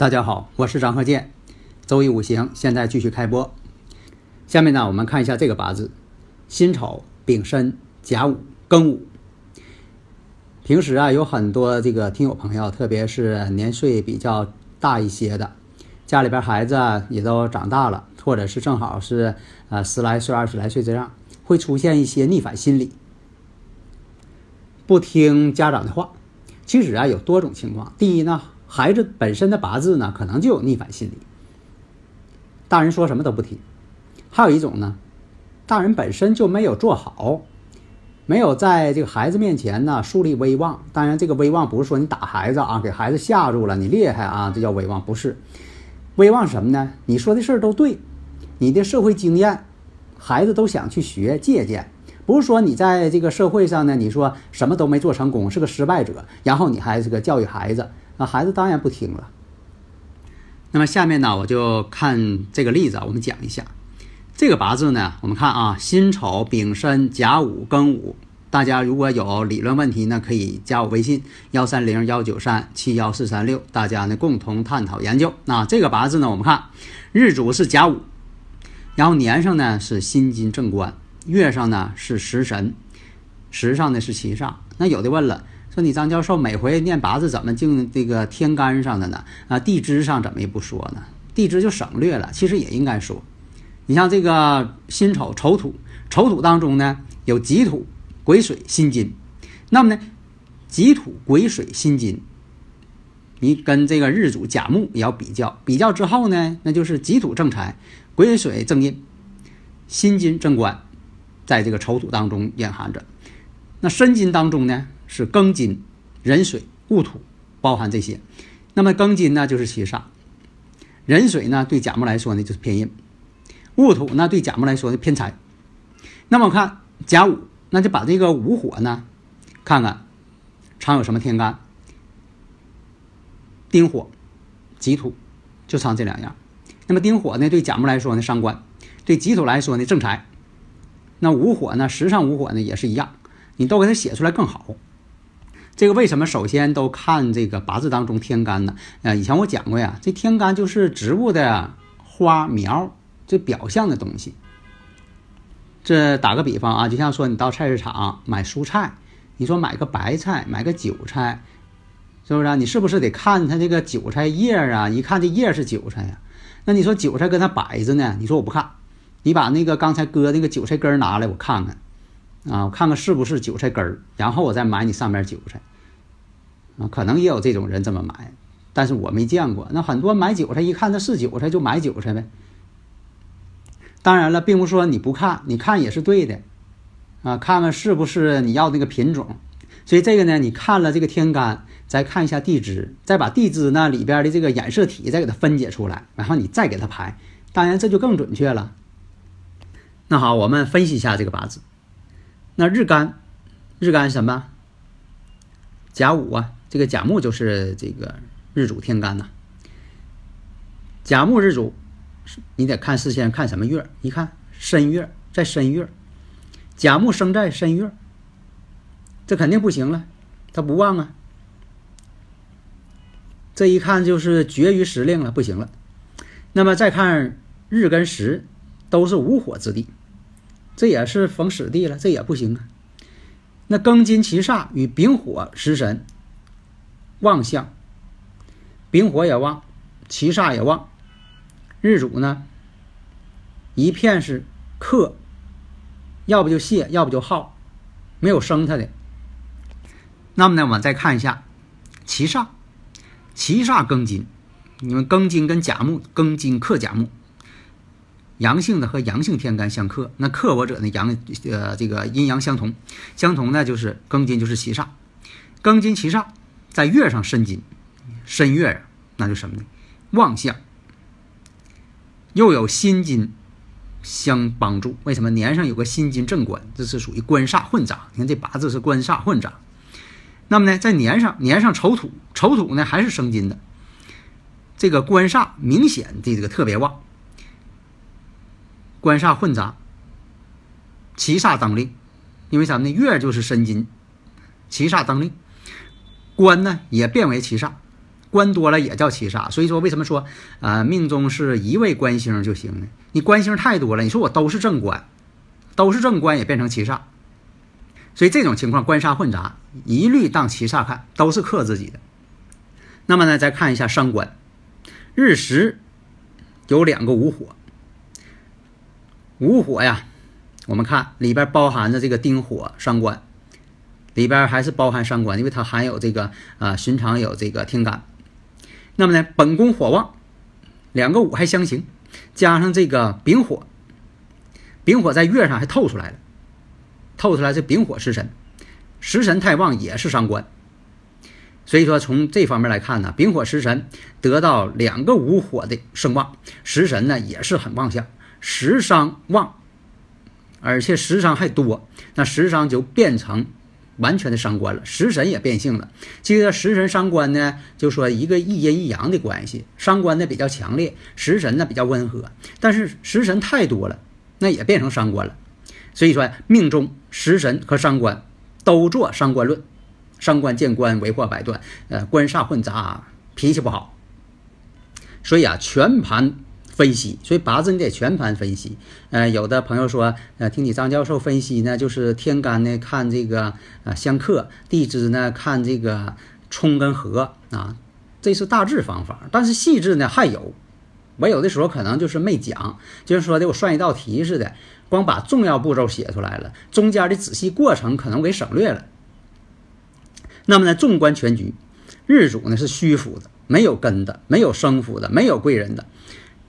大家好，我是张鹤剑，周易五行现在继续开播。下面呢，我们看一下这个八字：辛丑、丙申、甲午、庚午。平时啊，有很多这个听友朋友，特别是年岁比较大一些的，家里边孩子啊也都长大了，或者是正好是呃十来岁、二十来岁这样，会出现一些逆反心理，不听家长的话。其实啊，有多种情况。第一呢。孩子本身的八字呢，可能就有逆反心理，大人说什么都不听。还有一种呢，大人本身就没有做好，没有在这个孩子面前呢树立威望。当然，这个威望不是说你打孩子啊，给孩子吓住了，你厉害啊，这叫威望，不是。威望什么呢？你说的事儿都对，你的社会经验，孩子都想去学借鉴。不是说你在这个社会上呢，你说什么都没做成功，是个失败者，然后你还这个教育孩子。那孩子当然不听了。那么下面呢，我就看这个例子啊，我们讲一下这个八字呢。我们看啊，辛丑、丙申、甲午、庚午。大家如果有理论问题呢，可以加我微信幺三零幺九三七幺四三六，大家呢共同探讨研究。那这个八字呢，我们看日主是甲午，然后年上呢是辛金正官，月上呢是食神，时上呢是七煞。那有的问了。说你张教授每回念八字怎么净这个天干上的呢？啊，地支上怎么也不说呢？地支就省略了，其实也应该说。你像这个辛丑丑土，丑土当中呢有己土、癸水、辛金，那么呢己土、癸水、辛金，你跟这个日主甲木也要比较，比较之后呢，那就是己土正财，癸水正印，辛金正官，在这个丑土当中隐含着。那申金当中呢？是庚金、壬水、戊土，包含这些。那么庚金呢，就是七煞；壬水呢，对甲木来说呢，就是偏印；戊土呢，对甲木来说呢，偏财。那么看甲午，那就把这个午火呢，看看藏有什么天干。丁火、己土，就藏这两样。那么丁火呢，对甲木来说呢，伤官；对己土来说呢，正财。那午火呢，时上午火呢，也是一样，你都给它写出来更好。这个为什么首先都看这个八字当中天干呢？呃，以前我讲过呀，这天干就是植物的花苗，这表象的东西。这打个比方啊，就像说你到菜市场买蔬菜，你说买个白菜，买个韭菜，是不是？你是不是得看它这个韭菜叶啊？一看这叶是韭菜呀，那你说韭菜跟它摆着呢？你说我不看，你把那个刚才割那个韭菜根拿来，我看看。啊，我看看是不是韭菜根儿，然后我再买你上面韭菜。啊，可能也有这种人这么买，但是我没见过。那很多买韭菜一看它是韭菜就买韭菜呗。当然了，并不是说你不看，你看也是对的，啊，看看是不是你要那个品种。所以这个呢，你看了这个天干，再看一下地支，再把地支那里边的这个染色体再给它分解出来，然后你再给它排，当然这就更准确了。那好，我们分析一下这个八字。那日干，日干什么？甲午啊，这个甲木就是这个日主天干呐。甲木日主。你得看事先看什么月？一看申月，在申月，甲木生在申月，这肯定不行了，它不旺啊。这一看就是绝于时令了，不行了。那么再看日跟时，都是无火之地，这也是逢死地了，这也不行啊。那庚金七煞与丙火食神旺相，丙火也旺，七煞也旺。日主呢，一片是克，要不就泄，要不就耗，没有生他的。那么呢，我们再看一下七煞，七煞庚金，你们庚金跟甲木，庚金克甲木，阳性的和阳性天干相克，那克我者呢阳呃这个阴阳相同，相同呢就是庚金就是七煞，庚金七煞在月上申金，申月啊，那就什么呢？旺相。又有辛金相帮助，为什么年上有个辛金正官？这是属于官煞混杂。你看这八字是官煞混杂。那么呢，在年上年上丑土，丑土呢还是生金的。这个官煞明显的这个特别旺，官煞混杂，七煞当令。因为啥呢？月就是申金，七煞当令，官呢也变为七煞。官多了也叫七煞，所以说为什么说啊命中是一位官星就行呢？你官星太多了，你说我都是正官，都是正官也变成七煞，所以这种情况官煞混杂，一律当七煞看，都是克自己的。那么呢，再看一下伤官，日时有两个午火，午火呀，我们看里边包含着这个丁火伤官，里边还是包含伤官，因为它含有这个啊寻常有这个天干。那么呢，本宫火旺，两个午还相刑，加上这个丙火，丙火在月上还透出来了，透出来是丙火食神，食神太旺也是伤官，所以说从这方面来看呢，丙火食神得到两个午火的声旺，食神呢也是很旺相，食伤旺，而且食伤还多，那食伤就变成。完全的伤官了，食神也变性了。其实食神伤官呢，就说一个一阴一阳的关系，伤官呢比较强烈，食神呢比较温和。但是食神太多了，那也变成伤官了。所以说命中食神和伤官都做伤官论，伤官见官为祸百端，呃，官煞混杂，脾气不好。所以啊，全盘。分析，所以八字你得全盘分析。呃，有的朋友说，呃，听你张教授分析呢，就是天干呢看这个呃相克，地支呢看这个冲跟合啊，这是大致方法。但是细致呢还有，我有的时候可能就是没讲，就是说的我算一道题似的，光把重要步骤写出来了，中间的仔细过程可能给省略了。那么呢，纵观全局，日主呢是虚府的，没有根的，没有生府的，没有贵人的。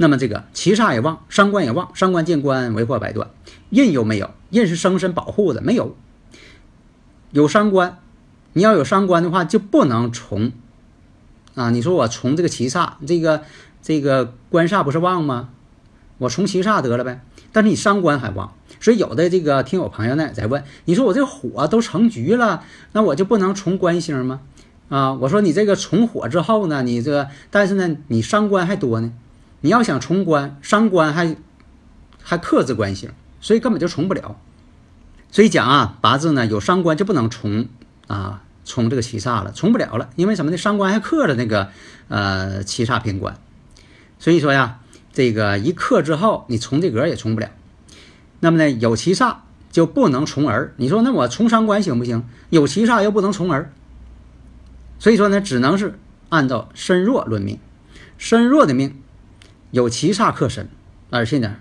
那么这个七煞也旺，伤官也旺，伤官见官为祸百端。印有没有？印是生身保护的，没有。有伤官，你要有伤官的话，就不能从啊。你说我从这个七煞，这个这个官煞不是旺吗？我从七煞得了呗。但是你伤官还旺，所以有的这个听友朋友呢在问，你说我这火都成局了，那我就不能从官星吗？啊，我说你这个从火之后呢，你这但是呢，你伤官还多呢。你要想重官伤官还还克制官星，所以根本就重不了。所以讲啊，八字呢有伤官就不能重啊，重这个七煞了，重不了了。因为什么呢？伤官还克着那个呃七煞偏官，所以说呀，这个一克之后，你重这格也重不了。那么呢，有七煞就不能重儿。你说那我重伤官行不行？有七煞又不能重儿，所以说呢，只能是按照身弱论命，身弱的命。有七煞克身，而且呢，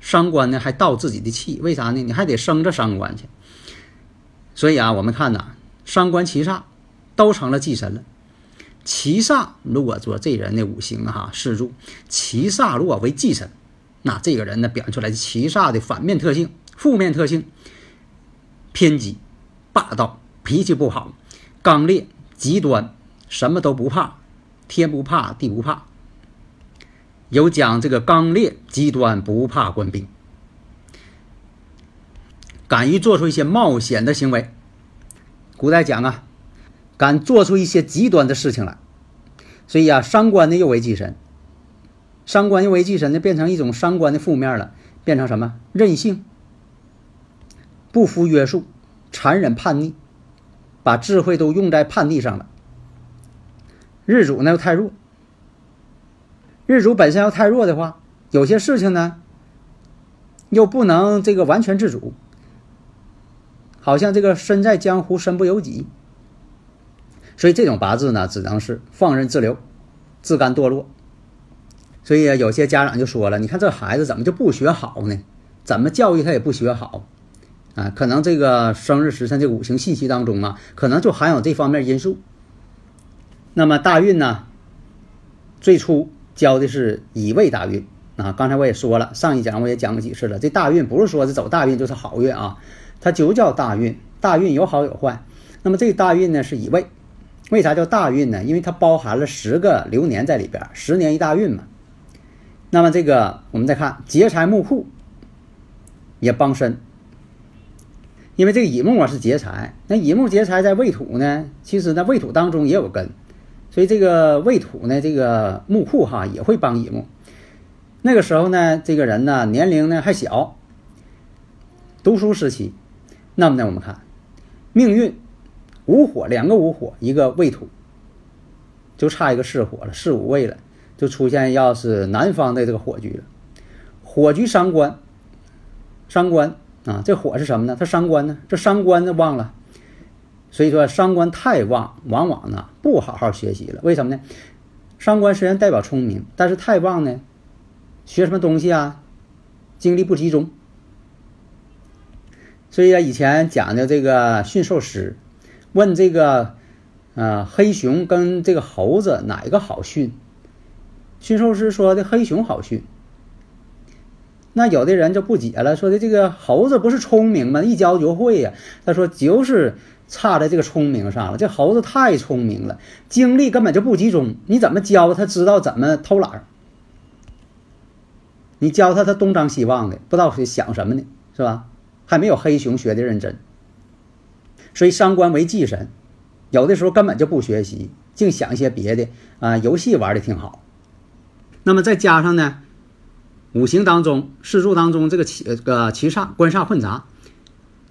伤官呢还盗自己的气，为啥呢？你还得生着伤官去。所以啊，我们看呐，伤官七煞都成了忌神了。七煞如果说这人的五行哈四柱，七煞如果为忌神，那这个人呢表现出来的七煞的反面特性、负面特性，偏激、霸道、脾气不好、刚烈、极端，什么都不怕，天不怕地不怕。有讲这个刚烈、极端，不怕官兵，敢于做出一些冒险的行为。古代讲啊。敢做出一些极端的事情来，所以啊，伤官呢又为忌神，伤官又为忌神呢，变成一种伤官的负面了，变成什么？任性、不服约束、残忍叛逆，把智慧都用在叛逆上了。日主呢又太弱，日主本身要太弱的话，有些事情呢又不能这个完全自主，好像这个身在江湖身不由己。所以这种八字呢，只能是放任自流，自甘堕落。所以有些家长就说了：“你看这孩子怎么就不学好呢？怎么教育他也不学好啊？可能这个生日时辰这五行信息当中啊，可能就含有这方面因素。那么大运呢，最初教的是乙未大运啊。刚才我也说了，上一讲我也讲过几次了。这大运不是说是走大运就是好运啊，它就叫大运。大运有好有坏。那么这个大运呢是乙未。为啥叫大运呢？因为它包含了十个流年在里边，十年一大运嘛。那么这个我们再看劫财木库也帮身，因为这个乙木啊是劫财，那乙木劫财在未土呢，其实呢未土当中也有根，所以这个未土呢这个木库哈也会帮乙木。那个时候呢，这个人呢年龄呢还小，读书时期，那么呢我们看命运。五火两个五火，一个未土，就差一个巳火了，巳午未了，就出现要是南方的这个火局了。火局伤官，伤官啊，这火是什么呢？它伤官呢？这伤官呢忘了，所以说伤官太旺，往往呢不好好学习了。为什么呢？伤官虽然代表聪明，但是太旺呢，学什么东西啊，精力不集中。所以啊，以前讲的这个驯兽师。问这个，呃，黑熊跟这个猴子哪一个好训？驯兽师说的黑熊好训。那有的人就不解了，说的这个猴子不是聪明吗？一教就会呀。他说就是差在这个聪明上了。这猴子太聪明了，精力根本就不集中。你怎么教他知道怎么偷懒？你教他他东张西望的，不知道想什么呢，是吧？还没有黑熊学的认真。所以伤官为忌神，有的时候根本就不学习，净想一些别的啊，游戏玩的挺好。那么再加上呢，五行当中、四柱当中这个七个七煞官煞混杂，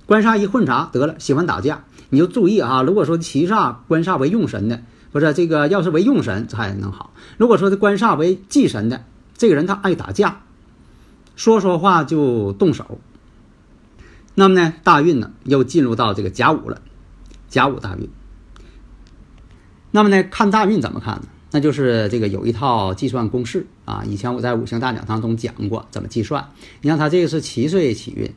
官煞一混杂得了，喜欢打架，你就注意啊。如果说七煞官煞为用神的，不是这个，要是为用神才能好。如果说这官煞为忌神的，这个人他爱打架，说说话就动手。那么呢，大运呢又进入到这个甲午了，甲午大运。那么呢，看大运怎么看呢？那就是这个有一套计算公式啊。以前我在五行大讲堂中讲过怎么计算。你看他这个是七岁起运，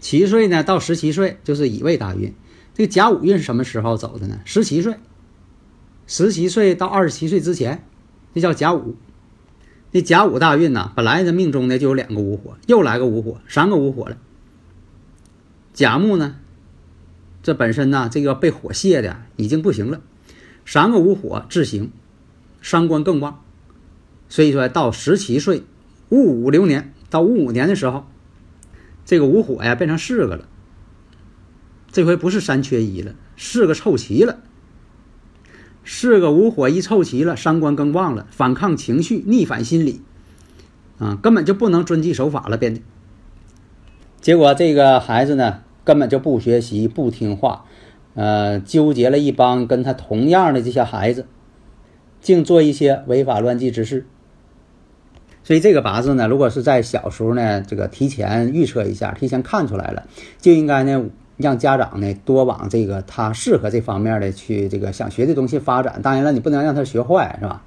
七岁呢到十七岁就是乙未大运。这个甲午运是什么时候走的呢？十七岁，十七岁到二十七岁之前，这叫甲午。这甲午大运呢，本来呢命中呢就有两个午火，又来个午火，三个午火了。甲木呢，这本身呢，这个被火泄的已经不行了，三个午火自行，伤官更旺，所以说到十七岁戊午流年到戊午年的时候，这个五火呀变成四个了，这回不是三缺一了，四个凑齐了，四个五火一凑齐了，三观更旺了，反抗情绪，逆反心理，啊，根本就不能遵纪守法了，变得，结果这个孩子呢。根本就不学习，不听话，呃，纠结了一帮跟他同样的这些孩子，净做一些违法乱纪之事。所以这个八字呢，如果是在小时候呢，这个提前预测一下，提前看出来了，就应该呢让家长呢多往这个他适合这方面的去这个想学的东西发展。当然了，你不能让他学坏，是吧？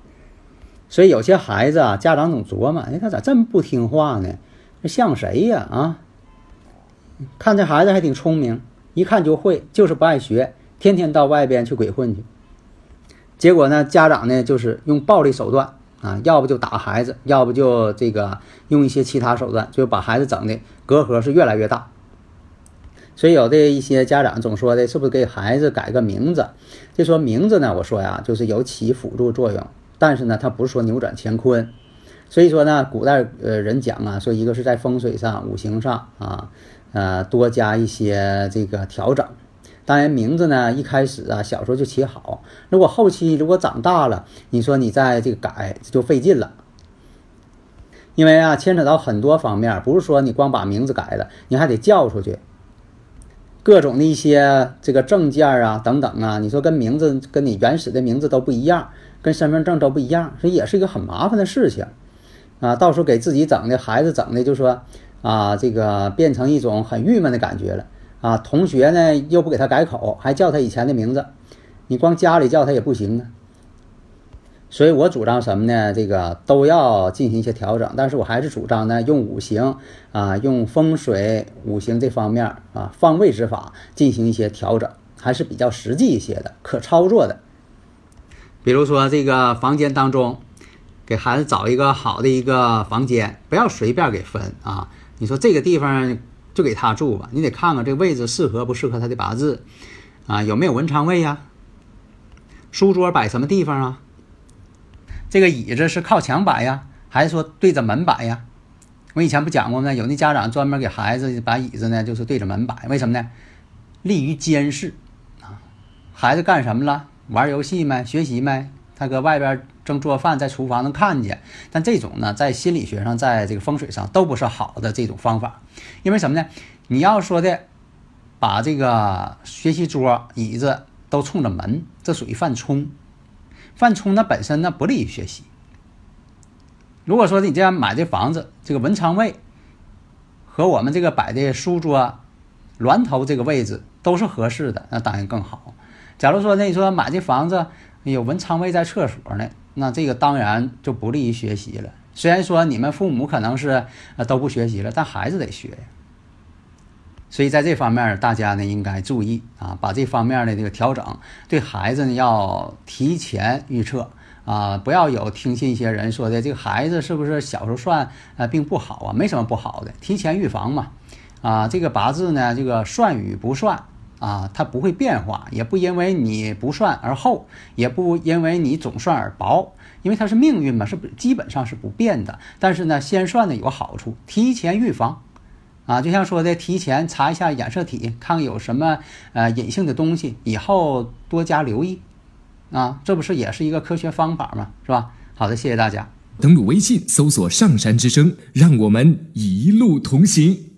所以有些孩子啊，家长总琢磨，哎，他咋这么不听话呢？这像谁呀？啊？看这孩子还挺聪明，一看就会，就是不爱学，天天到外边去鬼混去。结果呢，家长呢就是用暴力手段啊，要不就打孩子，要不就这个用一些其他手段，就把孩子整的隔阂是越来越大。所以有的一些家长总说的是不是给孩子改个名字？就说名字呢，我说呀，就是有起辅助作用，但是呢，它不是说扭转乾坤。所以说呢，古代呃人讲啊，说一个是在风水上、五行上啊，呃多加一些这个调整。当然名字呢，一开始啊小时候就起好，如果后期如果长大了，你说你在这个改就费劲了，因为啊牵扯到很多方面，不是说你光把名字改了，你还得叫出去。各种的一些这个证件啊等等啊，你说跟名字跟你原始的名字都不一样，跟身份证都不一样，这也是一个很麻烦的事情啊。到时候给自己整的孩子整的，就说啊，这个变成一种很郁闷的感觉了啊。同学呢又不给他改口，还叫他以前的名字，你光家里叫他也不行啊。所以我主张什么呢？这个都要进行一些调整，但是我还是主张呢，用五行啊，用风水五行这方面啊，方位之法进行一些调整，还是比较实际一些的，可操作的。比如说这个房间当中，给孩子找一个好的一个房间，不要随便给分啊。你说这个地方就给他住吧，你得看看这位置适合不适合他的八字啊，有没有文昌位呀？书桌摆什么地方啊？这个椅子是靠墙摆呀，还是说对着门摆呀？我以前不讲过吗？有那家长专门给孩子把椅子呢，就是对着门摆，为什么呢？利于监视啊。孩子干什么了？玩游戏没？学习没？他搁外边正做饭，在厨房能看见。但这种呢，在心理学上，在这个风水上都不是好的这种方法。因为什么呢？你要说的把这个学习桌、椅子都冲着门，这属于犯冲。犯冲，那本身呢不利于学习。如果说你这样买这房子，这个文昌位和我们这个摆的书桌、峦头这个位置都是合适的，那当然更好。假如说那你说买这房子有文昌位在厕所呢，那这个当然就不利于学习了。虽然说你们父母可能是呃都不学习了，但孩子得学呀。所以在这方面，大家呢应该注意啊，把这方面的这个调整，对孩子呢要提前预测啊，不要有听信一些人说的这个孩子是不是小时候算呃并不好啊，没什么不好的，提前预防嘛啊，这个八字呢，这个算与不算啊，它不会变化，也不因为你不算而厚，也不因为你总算而薄，因为它是命运嘛，是基本上是不变的。但是呢，先算呢有好处，提前预防。啊，就像说的，提前查一下染色体，看看有什么呃隐性的东西，以后多加留意。啊，这不是也是一个科学方法吗？是吧？好的，谢谢大家。登录微信，搜索“上山之声”，让我们一路同行。